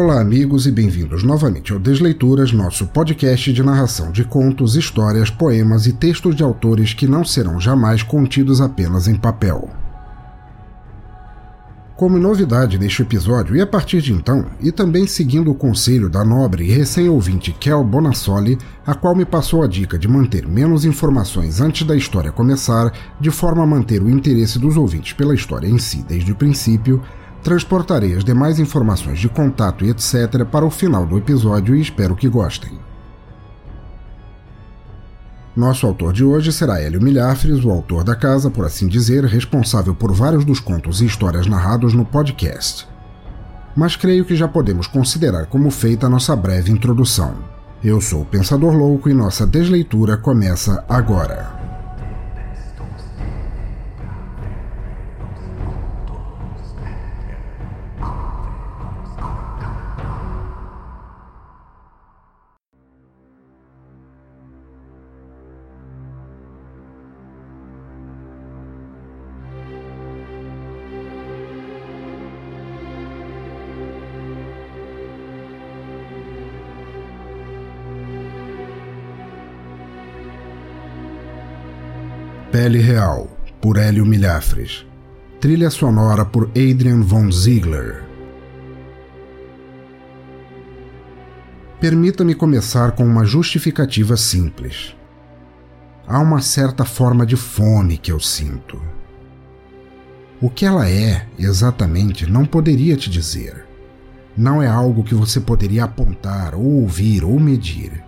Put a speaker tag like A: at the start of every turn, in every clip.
A: Olá, amigos, e bem-vindos novamente ao Desleituras, nosso podcast de narração de contos, histórias, poemas e textos de autores que não serão jamais contidos apenas em papel. Como novidade neste episódio, e a partir de então, e também seguindo o conselho da nobre e recém-ouvinte Kel Bonassoli, a qual me passou a dica de manter menos informações antes da história começar, de forma a manter o interesse dos ouvintes pela história em si desde o princípio, Transportarei as demais informações de contato e etc. para o final do episódio e espero que gostem. Nosso autor de hoje será Hélio Milhafres, o autor da casa, por assim dizer, responsável por vários dos contos e histórias narrados no podcast. Mas creio que já podemos considerar como feita a nossa breve introdução. Eu sou o Pensador Louco e nossa desleitura começa agora. Pele Real, por Hélio Milhafres. Trilha sonora por Adrian von Ziegler. Permita-me começar com uma justificativa simples. Há uma certa forma de fome que eu sinto. O que ela é, exatamente, não poderia te dizer. Não é algo que você poderia apontar, ou ouvir, ou medir.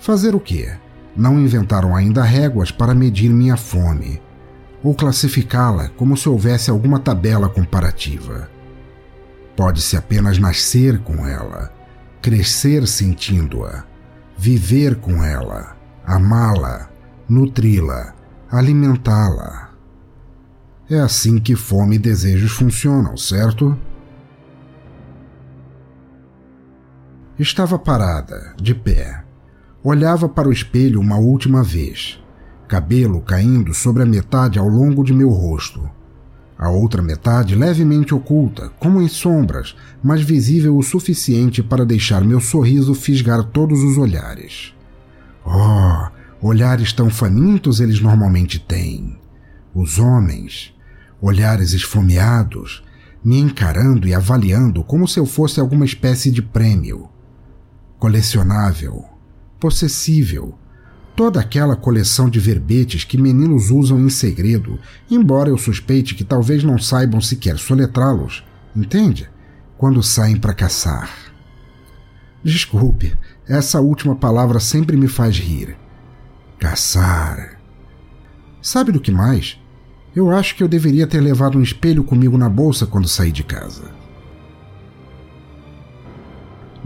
A: Fazer o quê? Não inventaram ainda réguas para medir minha fome, ou classificá-la como se houvesse alguma tabela comparativa. Pode-se apenas nascer com ela, crescer sentindo-a, viver com ela, amá-la, nutri-la, alimentá-la. É assim que fome e desejos funcionam, certo? Estava parada, de pé, Olhava para o espelho uma última vez, cabelo caindo sobre a metade ao longo de meu rosto. A outra metade levemente oculta, como em sombras, mas visível o suficiente para deixar meu sorriso fisgar todos os olhares. Oh, olhares tão famintos eles normalmente têm. Os homens, olhares esfomeados, me encarando e avaliando como se eu fosse alguma espécie de prêmio. Colecionável possessível, toda aquela coleção de verbetes que meninos usam em segredo, embora eu suspeite que talvez não saibam sequer soletrá-los, entende? Quando saem para caçar. Desculpe, essa última palavra sempre me faz rir. Caçar. Sabe do que mais? Eu acho que eu deveria ter levado um espelho comigo na bolsa quando saí de casa.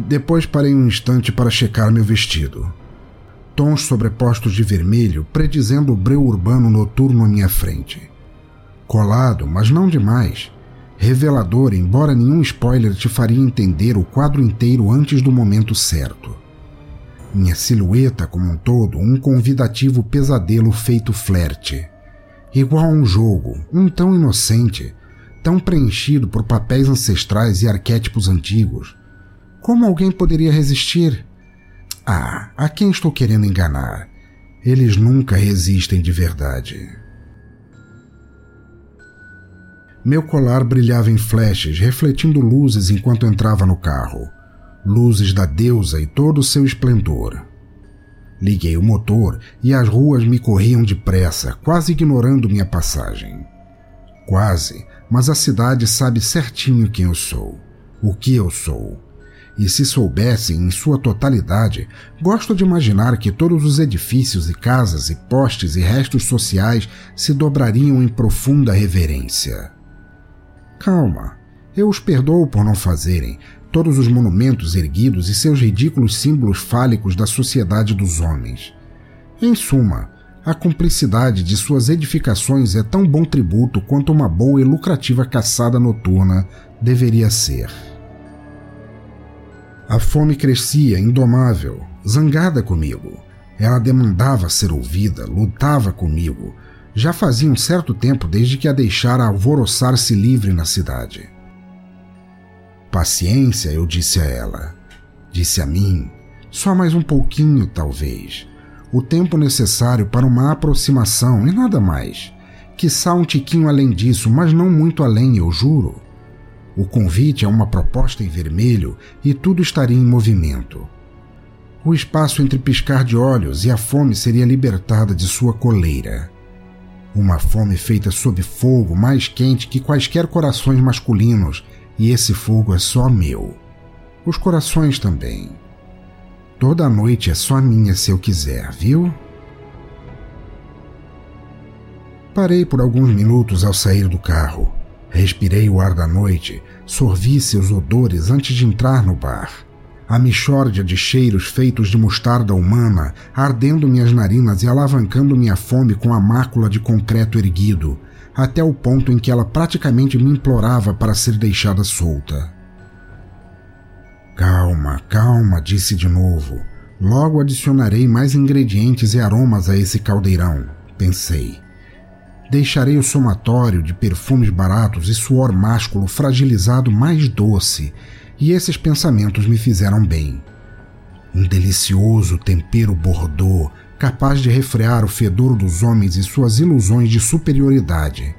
A: Depois parei um instante para checar meu vestido. Tons sobrepostos de vermelho, predizendo o breu urbano noturno à minha frente. Colado, mas não demais. Revelador, embora nenhum spoiler te faria entender o quadro inteiro antes do momento certo. Minha silhueta como um todo, um convidativo pesadelo feito flerte. Igual a um jogo, um tão inocente, tão preenchido por papéis ancestrais e arquétipos antigos como alguém poderia resistir? Ah, a quem estou querendo enganar? Eles nunca resistem de verdade. Meu colar brilhava em flashes, refletindo luzes enquanto entrava no carro. Luzes da deusa e todo o seu esplendor. Liguei o motor e as ruas me corriam depressa, quase ignorando minha passagem. Quase, mas a cidade sabe certinho quem eu sou, o que eu sou e se soubessem em sua totalidade, gosto de imaginar que todos os edifícios e casas e postes e restos sociais se dobrariam em profunda reverência. Calma, Eu os perdoo por não fazerem todos os monumentos erguidos e seus ridículos símbolos fálicos da sociedade dos homens. Em suma, a cumplicidade de suas edificações é tão bom tributo quanto uma boa e lucrativa caçada noturna deveria ser. A fome crescia, indomável, zangada comigo. Ela demandava ser ouvida, lutava comigo. Já fazia um certo tempo desde que a deixara alvoroçar-se livre na cidade. Paciência, eu disse a ela. Disse a mim, só mais um pouquinho, talvez. O tempo necessário para uma aproximação e nada mais. Quiçá um tiquinho além disso, mas não muito além, eu juro. O convite é uma proposta em vermelho e tudo estaria em movimento. O espaço entre piscar de olhos e a fome seria libertada de sua coleira. Uma fome feita sob fogo mais quente que quaisquer corações masculinos e esse fogo é só meu. Os corações também. Toda a noite é só minha se eu quiser, viu? Parei por alguns minutos ao sair do carro. Respirei o ar da noite, sorvi seus odores antes de entrar no bar. A mixórdia de cheiros feitos de mostarda humana ardendo minhas narinas e alavancando minha fome com a mácula de concreto erguido, até o ponto em que ela praticamente me implorava para ser deixada solta. Calma, calma, disse de novo. Logo adicionarei mais ingredientes e aromas a esse caldeirão, pensei. Deixarei o somatório de perfumes baratos e suor másculo fragilizado mais doce, e esses pensamentos me fizeram bem. Um delicioso tempero bordô capaz de refrear o fedor dos homens e suas ilusões de superioridade.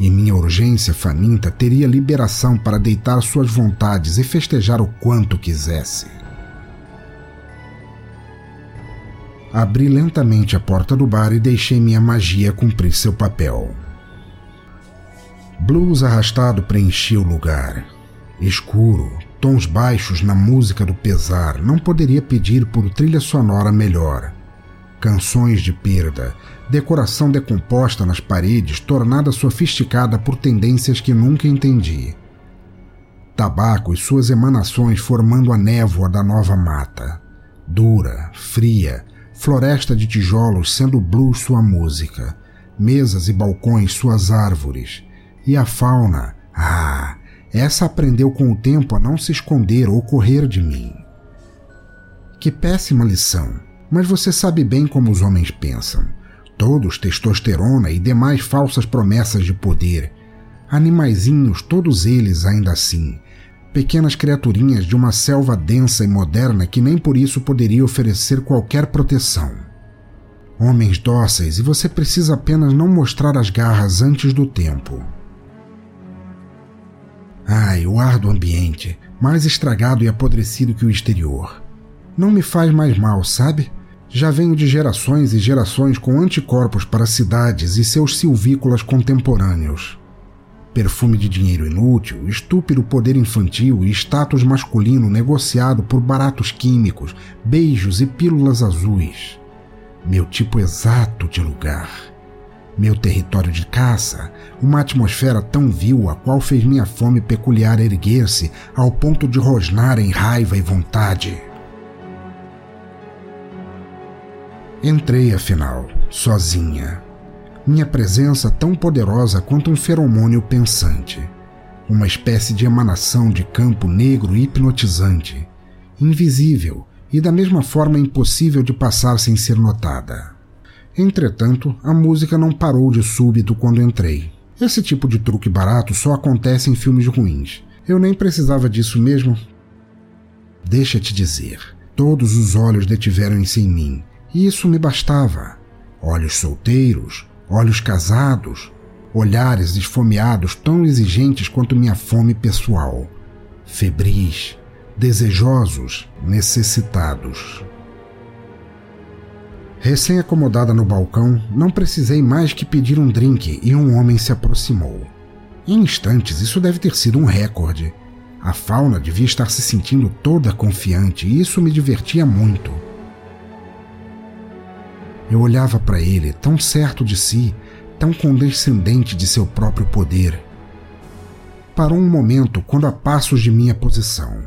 A: E minha urgência faminta teria liberação para deitar suas vontades e festejar o quanto quisesse. Abri lentamente a porta do bar e deixei minha magia cumprir seu papel. Blues arrastado preenchia o lugar. Escuro, tons baixos na música do pesar, não poderia pedir por trilha sonora melhor canções de perda, decoração decomposta nas paredes, tornada sofisticada por tendências que nunca entendi. Tabaco e suas emanações formando a névoa da nova mata. Dura, fria, floresta de tijolos sendo blues sua música, mesas e balcões suas árvores. E a fauna, ah, essa aprendeu com o tempo a não se esconder ou correr de mim. Que péssima lição! Mas você sabe bem como os homens pensam. Todos testosterona e demais falsas promessas de poder. Animaizinhos, todos eles ainda assim. Pequenas criaturinhas de uma selva densa e moderna que nem por isso poderia oferecer qualquer proteção. Homens dóceis e você precisa apenas não mostrar as garras antes do tempo. Ai, o ar do ambiente, mais estragado e apodrecido que o exterior. Não me faz mais mal, sabe? já venho de gerações e gerações com anticorpos para cidades e seus silvícolas contemporâneos. Perfume de dinheiro inútil, estúpido poder infantil e status masculino negociado por baratos químicos, beijos e pílulas azuis. Meu tipo exato de lugar. Meu território de caça, uma atmosfera tão vil a qual fez minha fome peculiar erguer-se ao ponto de rosnar em raiva e vontade. Entrei, afinal, sozinha. Minha presença tão poderosa quanto um feromônio pensante. Uma espécie de emanação de campo negro hipnotizante, invisível e da mesma forma impossível de passar sem ser notada. Entretanto, a música não parou de súbito quando entrei. Esse tipo de truque barato só acontece em filmes ruins. Eu nem precisava disso mesmo. Deixa-te dizer, todos os olhos detiveram-se em mim, e isso me bastava. Olhos solteiros, olhos casados, olhares esfomeados tão exigentes quanto minha fome pessoal. Febris, desejosos, necessitados. Recém-acomodada no balcão, não precisei mais que pedir um drink e um homem se aproximou. Em instantes, isso deve ter sido um recorde. A fauna devia estar se sentindo toda confiante e isso me divertia muito. Eu olhava para ele, tão certo de si, tão condescendente de seu próprio poder. parou um momento quando a passos de minha posição.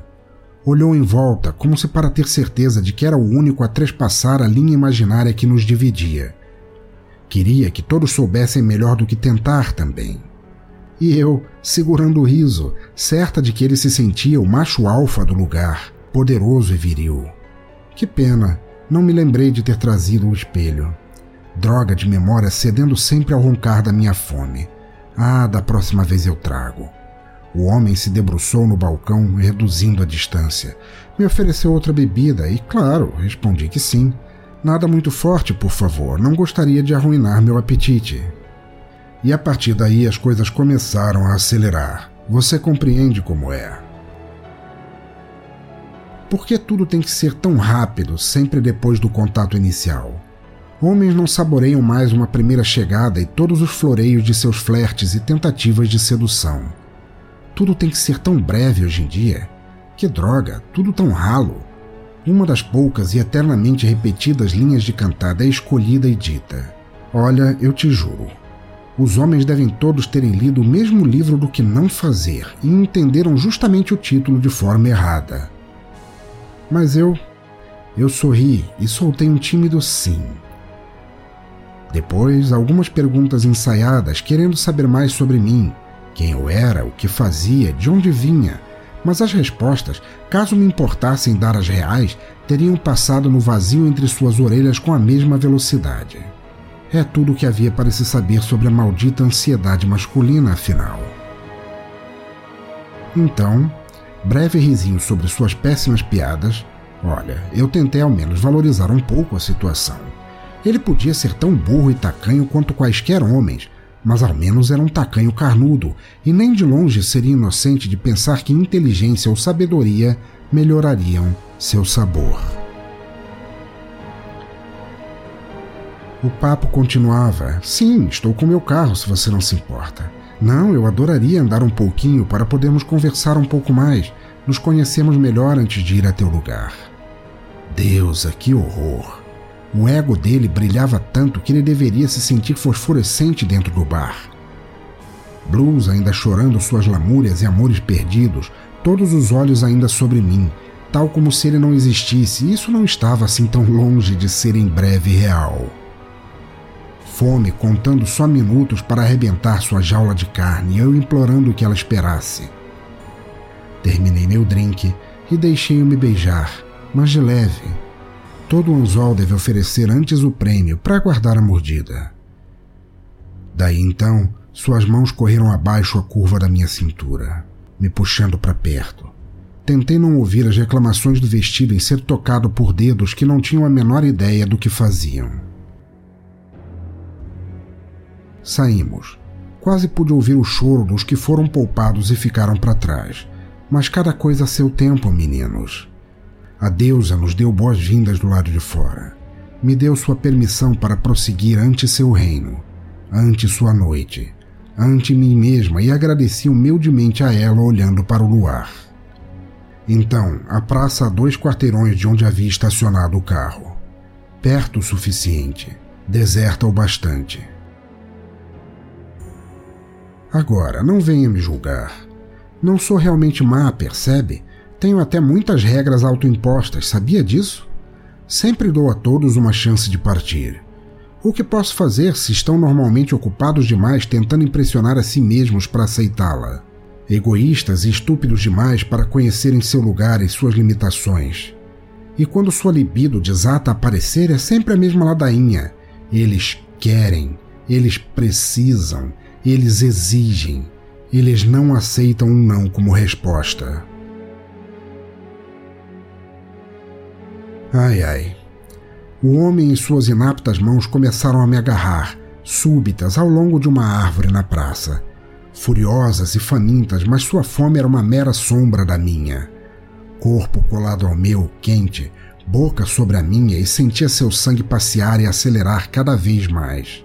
A: Olhou em volta como se para ter certeza de que era o único a trespassar a linha imaginária que nos dividia. Queria que todos soubessem melhor do que tentar também. E eu, segurando o riso, certa de que ele se sentia o macho alfa do lugar, poderoso e viril. Que pena, não me lembrei de ter trazido o espelho. Droga de memória cedendo sempre ao roncar da minha fome. Ah, da próxima vez eu trago. O homem se debruçou no balcão, reduzindo a distância. Me ofereceu outra bebida e, claro, respondi que sim. Nada muito forte, por favor, não gostaria de arruinar meu apetite. E a partir daí as coisas começaram a acelerar. Você compreende como é. Por que tudo tem que ser tão rápido, sempre depois do contato inicial? Homens não saboreiam mais uma primeira chegada e todos os floreios de seus flertes e tentativas de sedução. Tudo tem que ser tão breve hoje em dia. Que droga, tudo tão ralo. Uma das poucas e eternamente repetidas linhas de cantada é escolhida e dita: Olha, eu te juro. Os homens devem todos terem lido o mesmo livro do que não fazer e entenderam justamente o título de forma errada. Mas eu. Eu sorri e soltei um tímido sim. Depois, algumas perguntas ensaiadas querendo saber mais sobre mim, quem eu era, o que fazia, de onde vinha, mas as respostas, caso me importassem dar as reais, teriam passado no vazio entre suas orelhas com a mesma velocidade. É tudo o que havia para se saber sobre a maldita ansiedade masculina, afinal. Então, breve risinho sobre suas péssimas piadas, olha, eu tentei ao menos valorizar um pouco a situação. Ele podia ser tão burro e tacanho quanto quaisquer homens, mas ao menos era um tacanho carnudo, e nem de longe seria inocente de pensar que inteligência ou sabedoria melhorariam seu sabor. O papo continuava. Sim, estou com meu carro, se você não se importa. Não, eu adoraria andar um pouquinho para podermos conversar um pouco mais, nos conhecermos melhor antes de ir a teu lugar. Deusa, que horror! O ego dele brilhava tanto que ele deveria se sentir fosforescente dentro do bar. Blues ainda chorando suas lamúrias e amores perdidos, todos os olhos ainda sobre mim, tal como se ele não existisse, e isso não estava assim tão longe de ser em breve real. Fome contando só minutos para arrebentar sua jaula de carne, eu implorando que ela esperasse. Terminei meu drink e deixei-o me beijar, mas de leve, Todo anzol deve oferecer antes o prêmio para guardar a mordida. Daí então, suas mãos correram abaixo a curva da minha cintura, me puxando para perto. Tentei não ouvir as reclamações do vestido em ser tocado por dedos que não tinham a menor ideia do que faziam. Saímos. Quase pude ouvir o choro dos que foram poupados e ficaram para trás. Mas cada coisa a seu tempo, meninos. A deusa nos deu boas-vindas do lado de fora. Me deu sua permissão para prosseguir ante seu reino, ante sua noite, ante mim mesma e agradeci humildemente a ela olhando para o luar. Então, a praça a dois quarteirões de onde havia estacionado o carro. Perto o suficiente, deserta o bastante. Agora, não venha me julgar. Não sou realmente má, percebe? Tenho até muitas regras autoimpostas, sabia disso? Sempre dou a todos uma chance de partir. O que posso fazer se estão normalmente ocupados demais tentando impressionar a si mesmos para aceitá-la? Egoístas e estúpidos demais para conhecerem seu lugar e suas limitações. E quando sua libido desata a aparecer, é sempre a mesma ladainha. Eles querem, eles precisam, eles exigem. Eles não aceitam um não como resposta. Ai ai. O homem e suas inaptas mãos começaram a me agarrar, súbitas, ao longo de uma árvore na praça. Furiosas e famintas, mas sua fome era uma mera sombra da minha. Corpo colado ao meu, quente, boca sobre a minha e sentia seu sangue passear e acelerar cada vez mais.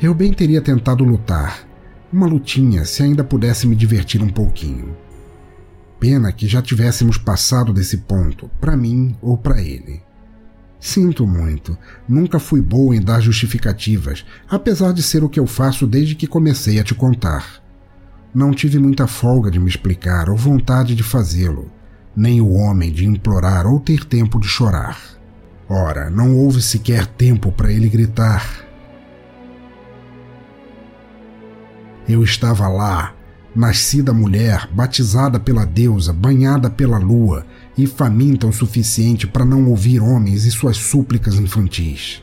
A: Eu bem teria tentado lutar, uma lutinha se ainda pudesse me divertir um pouquinho. Pena que já tivéssemos passado desse ponto, para mim ou para ele. Sinto muito, nunca fui boa em dar justificativas, apesar de ser o que eu faço desde que comecei a te contar. Não tive muita folga de me explicar ou vontade de fazê-lo, nem o homem de implorar ou ter tempo de chorar. Ora, não houve sequer tempo para ele gritar. Eu estava lá, nascida mulher, batizada pela deusa, banhada pela lua e faminta o suficiente para não ouvir homens e suas súplicas infantis.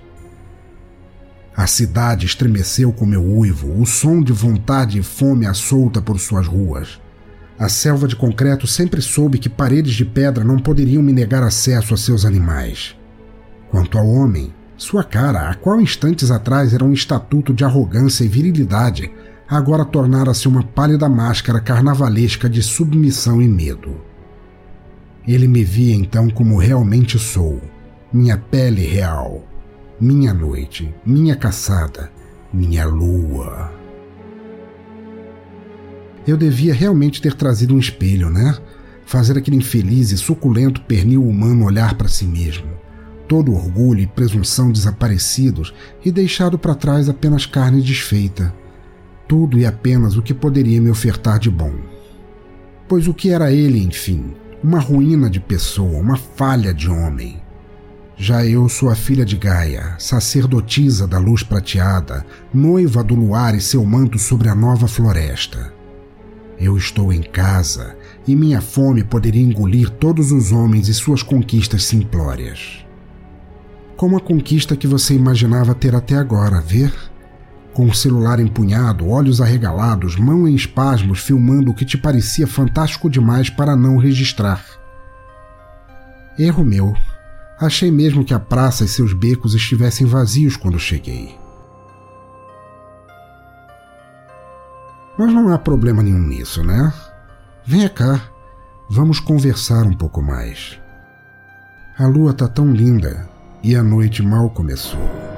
A: A cidade estremeceu com meu uivo, o som de vontade e fome assolta por suas ruas. A selva de concreto sempre soube que paredes de pedra não poderiam me negar acesso a seus animais. Quanto ao homem, sua cara, a qual instantes atrás era um estatuto de arrogância e virilidade, agora tornara-se uma pálida máscara carnavalesca de submissão e medo. Ele me via então como realmente sou, minha pele real, minha noite, minha caçada, minha lua. Eu devia realmente ter trazido um espelho, né? Fazer aquele infeliz e suculento pernil humano olhar para si mesmo. Todo orgulho e presunção desaparecidos e deixado para trás apenas carne desfeita. Tudo e apenas o que poderia me ofertar de bom. Pois o que era ele, enfim? Uma ruína de pessoa, uma falha de homem. Já eu sou a filha de Gaia, sacerdotisa da luz prateada, noiva do luar e seu manto sobre a nova floresta. Eu estou em casa e minha fome poderia engolir todos os homens e suas conquistas simplórias. Como a conquista que você imaginava ter até agora, ver? Com o celular empunhado, olhos arregalados, mão em espasmos, filmando o que te parecia fantástico demais para não registrar. Erro meu. Achei mesmo que a praça e seus becos estivessem vazios quando cheguei. Mas não há problema nenhum nisso, né? Venha cá, vamos conversar um pouco mais. A lua tá tão linda e a noite mal começou.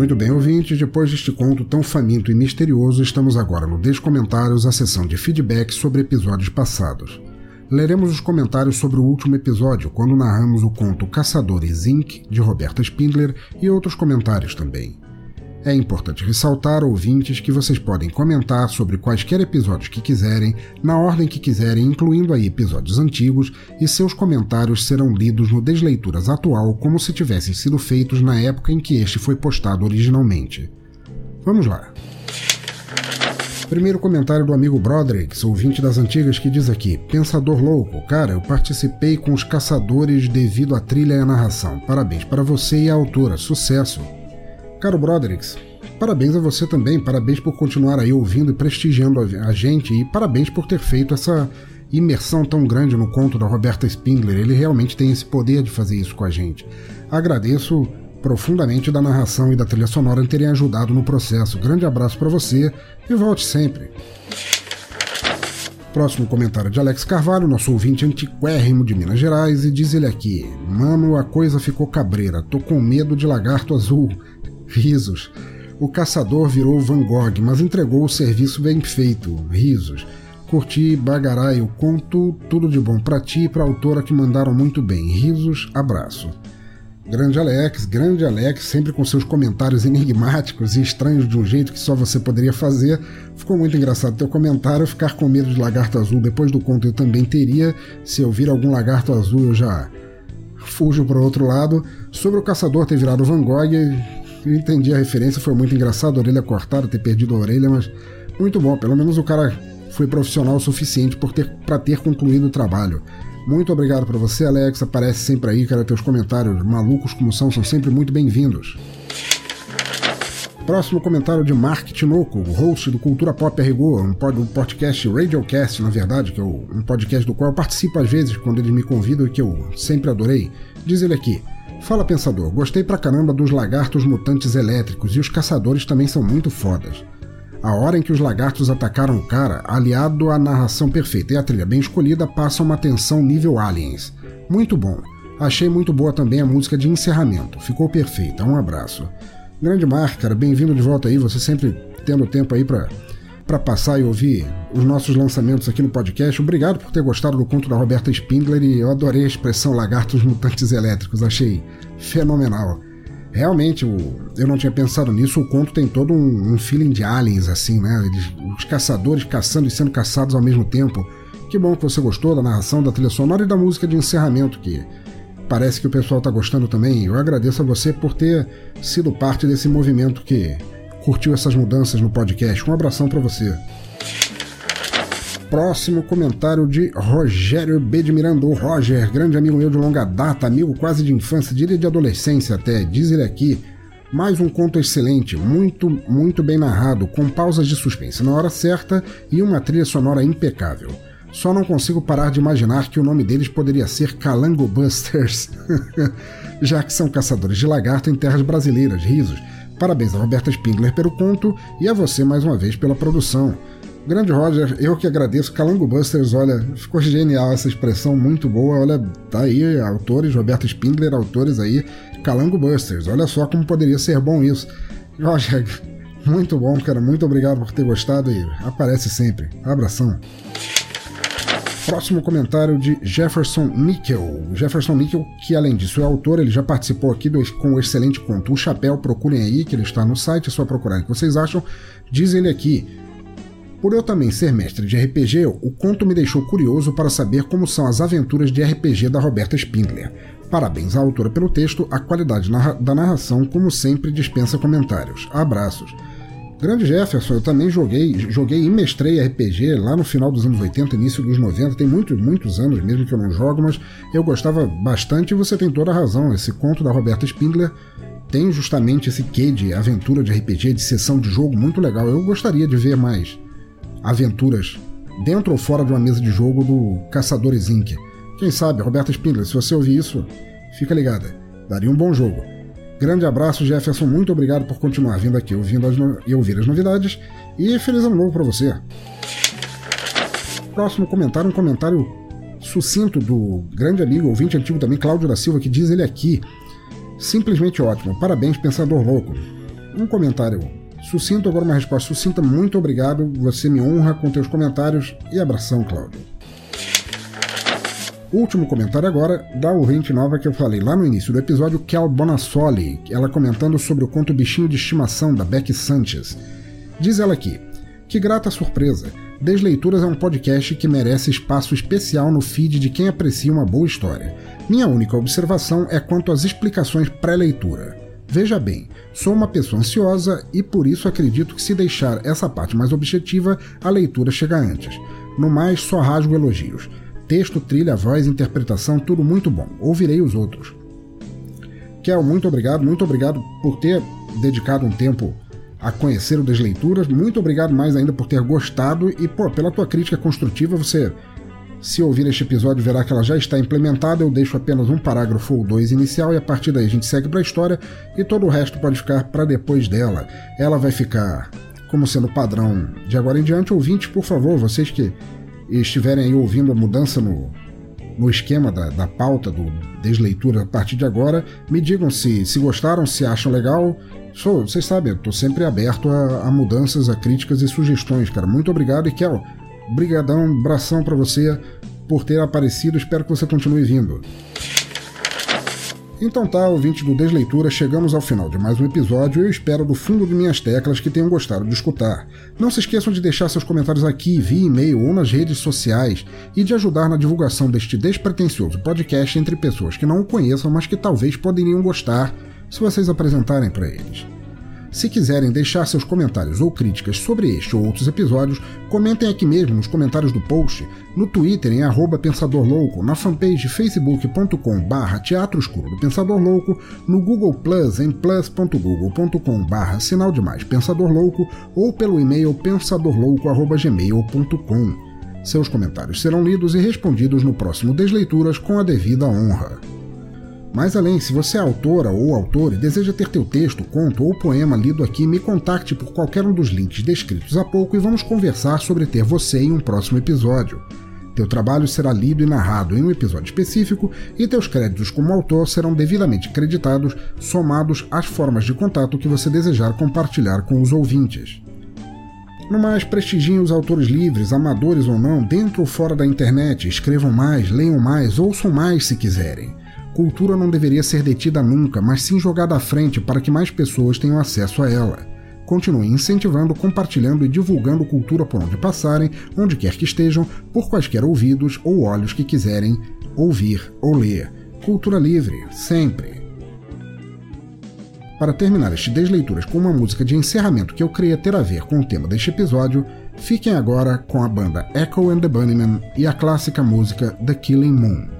A: Muito bem, ouvintes, depois deste conto tão faminto e misterioso, estamos agora no Descomentários, a sessão de feedback sobre episódios passados. Leremos os comentários sobre o último episódio, quando narramos o conto Caçadores Inc., de Roberta Spindler, e outros comentários também. É importante ressaltar, ouvintes, que vocês podem comentar sobre quaisquer episódios que quiserem, na ordem que quiserem, incluindo aí episódios antigos, e seus comentários serão lidos no Desleituras atual como se tivessem sido feitos na época em que este foi postado originalmente. Vamos lá. Primeiro comentário do amigo Broderick, ouvinte das antigas, que diz aqui: Pensador louco, cara, eu participei com os caçadores devido à trilha e à narração. Parabéns para você e a autora, sucesso! Caro Broderix, parabéns a você também, parabéns por continuar aí ouvindo e prestigiando a gente e parabéns por ter feito essa imersão tão grande no conto da Roberta Spindler. Ele realmente tem esse poder de fazer isso com a gente. Agradeço profundamente da narração e da trilha sonora em terem ajudado no processo. Grande abraço para você e volte sempre. Próximo comentário de Alex Carvalho, nosso ouvinte antiquérrimo de Minas Gerais, e diz ele aqui: Mano, a coisa ficou cabreira, tô com medo de lagarto azul. Risos. O caçador virou Van Gogh, mas entregou o serviço bem feito. Risos. Curti, bagarai, o conto, tudo de bom para ti e pra autora que mandaram muito bem. Risos, abraço. Grande Alex, grande Alex, sempre com seus comentários enigmáticos e estranhos de um jeito que só você poderia fazer. Ficou muito engraçado teu comentário. Ficar com medo de lagarto azul depois do conto eu também teria. Se eu vir algum lagarto azul, eu já fujo para outro lado. Sobre o caçador ter virado Van Gogh, eu entendi a referência, foi muito engraçado, a orelha cortada, ter perdido a orelha, mas muito bom. Pelo menos o cara foi profissional o suficiente por ter, para ter concluído o trabalho. Muito obrigado para você, Alex. Aparece sempre aí, cara. Teus comentários malucos como são, são sempre muito bem-vindos. Próximo comentário de Mark Tinoco, host do Cultura Pop Rigor, um, um podcast Radiocast, na verdade, que é um podcast do qual eu participo às vezes quando eles me convidam e que eu sempre adorei. Diz ele aqui: Fala pensador, gostei pra caramba dos lagartos mutantes elétricos e os caçadores também são muito fodas. A hora em que os lagartos atacaram o cara, aliado à narração perfeita e a trilha bem escolhida, passa uma tensão nível Aliens. Muito bom. Achei muito boa também a música de encerramento. Ficou perfeita. Um abraço. Grande Mar, cara, bem-vindo de volta aí. Você sempre tendo tempo aí para para passar e ouvir os nossos lançamentos aqui no podcast. Obrigado por ter gostado do conto da Roberta Spindler e eu adorei a expressão lagartos mutantes elétricos, achei fenomenal. Realmente, eu não tinha pensado nisso, o conto tem todo um, um feeling de aliens, assim, né? Eles, os caçadores caçando e sendo caçados ao mesmo tempo. Que bom que você gostou da narração, da trilha sonora e da música de encerramento, que parece que o pessoal está gostando também. Eu agradeço a você por ter sido parte desse movimento que curtiu essas mudanças no podcast. Um abração para você. Próximo comentário de Rogério B. de Miranda. Roger, grande amigo meu de longa data, amigo quase de infância, diria de adolescência até. Diz ele aqui. Mais um conto excelente, muito, muito bem narrado, com pausas de suspense na hora certa e uma trilha sonora impecável. Só não consigo parar de imaginar que o nome deles poderia ser Calango Busters, já que são caçadores de lagarto em terras brasileiras. Risos. Parabéns a Roberta Spindler pelo conto e a você mais uma vez pela produção. Grande Roger, eu que agradeço. Calango Busters, olha, ficou genial essa expressão, muito boa. Olha, tá aí, autores, Roberta Spindler, autores aí, Calango Busters. Olha só como poderia ser bom isso. Roger, muito bom, cara. Muito obrigado por ter gostado e aparece sempre. Abração. Próximo comentário de Jefferson Nickel. Jefferson Nickel, que além disso é autor, ele já participou aqui do, com o excelente conto Um Chapéu, procurem aí, que ele está no site, é só procurar o que vocês acham. Diz ele aqui. Por eu também ser mestre de RPG, o conto me deixou curioso para saber como são as aventuras de RPG da Roberta Spindler. Parabéns à autora pelo texto, a qualidade da narração, como sempre, dispensa comentários. Abraços. Grande Jefferson, eu também joguei, joguei e mestrei RPG lá no final dos anos 80, início dos 90, tem muitos, muitos anos mesmo que eu não jogo, mas eu gostava bastante e você tem toda a razão. Esse conto da Roberta Spindler tem justamente esse quê de aventura de RPG, de sessão de jogo muito legal. Eu gostaria de ver mais aventuras dentro ou fora de uma mesa de jogo do Caçadores Inc. Quem sabe, Roberta Spindler, se você ouvir isso, fica ligada. Daria um bom jogo. Grande abraço, Jefferson. Muito obrigado por continuar vindo aqui ouvindo as no... e ouvir as novidades. E feliz ano novo para você. Próximo comentário, um comentário sucinto do grande amigo, ouvinte antigo também, Cláudio da Silva, que diz ele aqui. Simplesmente ótimo. Parabéns, pensador louco. Um comentário sucinto, agora uma resposta sucinta. Muito obrigado. Você me honra com teus comentários. E abração, Cláudio. Último comentário agora da ouvinte nova que eu falei lá no início do episódio, Kel Bonassoli, ela comentando sobre o conto Bichinho de Estimação da Beck Sanchez. Diz ela aqui: Que grata surpresa! Desleituras é um podcast que merece espaço especial no feed de quem aprecia uma boa história. Minha única observação é quanto às explicações pré-leitura. Veja bem, sou uma pessoa ansiosa e por isso acredito que se deixar essa parte mais objetiva, a leitura chega antes. No mais, só rasgo elogios. Texto, trilha, voz, interpretação, tudo muito bom. Ouvirei os outros. Kel, muito obrigado, muito obrigado por ter dedicado um tempo a conhecer o Desleituras. Muito obrigado mais ainda por ter gostado e, pô, pela tua crítica construtiva, você, se ouvir este episódio, verá que ela já está implementada. Eu deixo apenas um parágrafo ou dois inicial e a partir daí a gente segue para a história e todo o resto pode ficar para depois dela. Ela vai ficar como sendo padrão de agora em diante. Ouvintes, por favor, vocês que e estiverem aí ouvindo a mudança no, no esquema da, da pauta do Desleitura a partir de agora, me digam se, se gostaram, se acham legal. Sou, vocês sabem, eu tô sempre aberto a, a, mudanças, a críticas e sugestões, cara. Muito obrigado e Kel, brigadão, bração para você por ter aparecido. Espero que você continue vindo. Então tá, ouvinte do Desleitura, chegamos ao final de mais um episódio e eu espero do fundo de minhas teclas que tenham gostado de escutar. Não se esqueçam de deixar seus comentários aqui via e-mail ou nas redes sociais e de ajudar na divulgação deste despretensioso podcast entre pessoas que não o conheçam, mas que talvez poderiam gostar se vocês apresentarem para eles. Se quiserem deixar seus comentários ou críticas sobre este ou outros episódios, comentem aqui mesmo nos comentários do post, no Twitter em arroba Pensador Louco, na fanpage facebook.com barra Teatro Escuro do Pensador Louco, no Google Plus em plus.google.com barra Sinal de Mais Pensador Louco ou pelo e-mail pensadorlouco.gmail.com. Seus comentários serão lidos e respondidos no próximo Desleituras com a devida honra. Mais além, se você é autora ou autor e deseja ter teu texto, conto ou poema lido aqui, me contacte por qualquer um dos links descritos há pouco e vamos conversar sobre ter você em um próximo episódio. Teu trabalho será lido e narrado em um episódio específico e teus créditos como autor serão devidamente creditados, somados às formas de contato que você desejar compartilhar com os ouvintes. No mais, prestigiem os autores livres, amadores ou não, dentro ou fora da internet, escrevam mais, leiam mais, ouçam mais se quiserem. Cultura não deveria ser detida nunca, mas sim jogada à frente para que mais pessoas tenham acesso a ela. Continue incentivando, compartilhando e divulgando cultura por onde passarem, onde quer que estejam, por quaisquer ouvidos ou olhos que quiserem ouvir ou ler. Cultura livre, sempre. Para terminar este Desleituras com uma música de encerramento que eu creia ter a ver com o tema deste episódio, fiquem agora com a banda Echo and the Bunnymen e a clássica música The Killing Moon.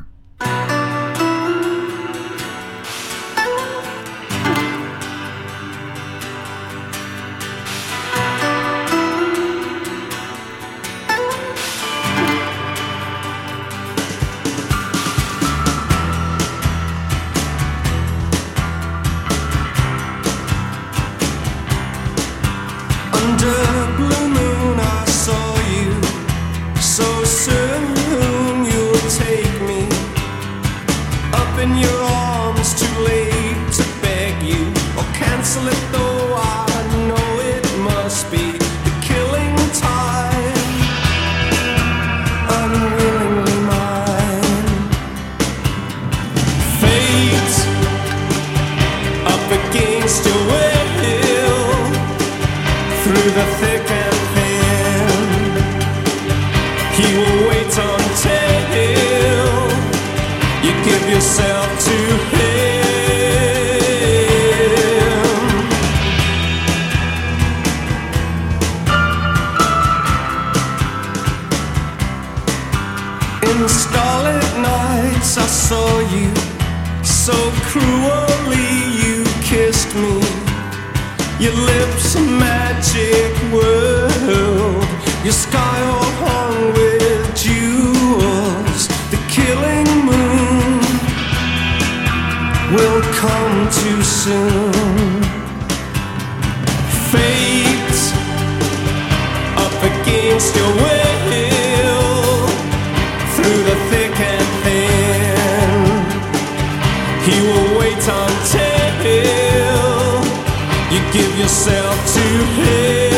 B: Yourself to him.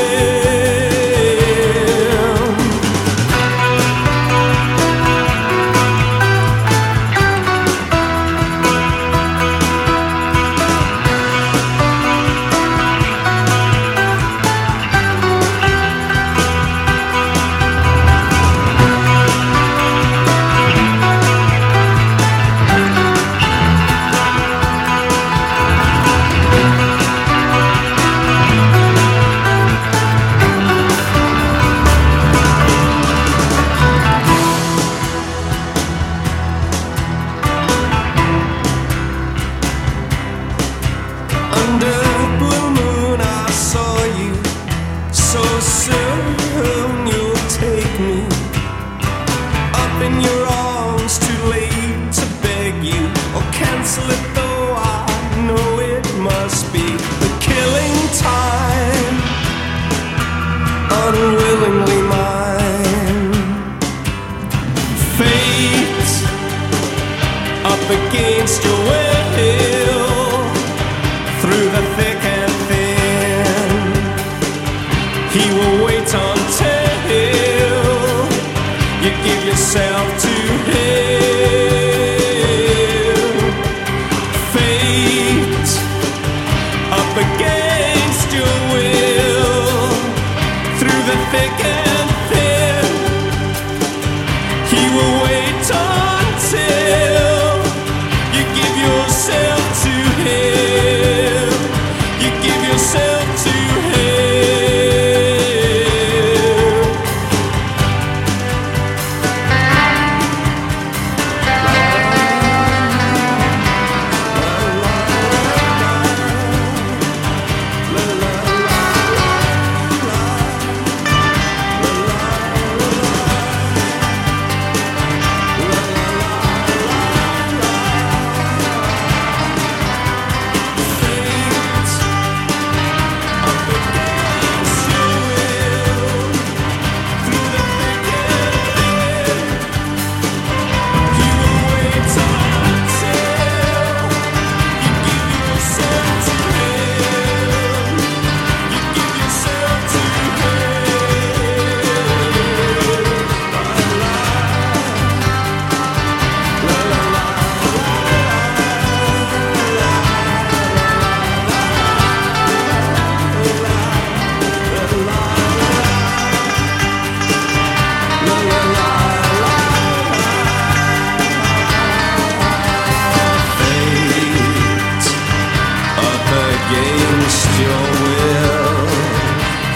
B: your will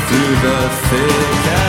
B: through the thick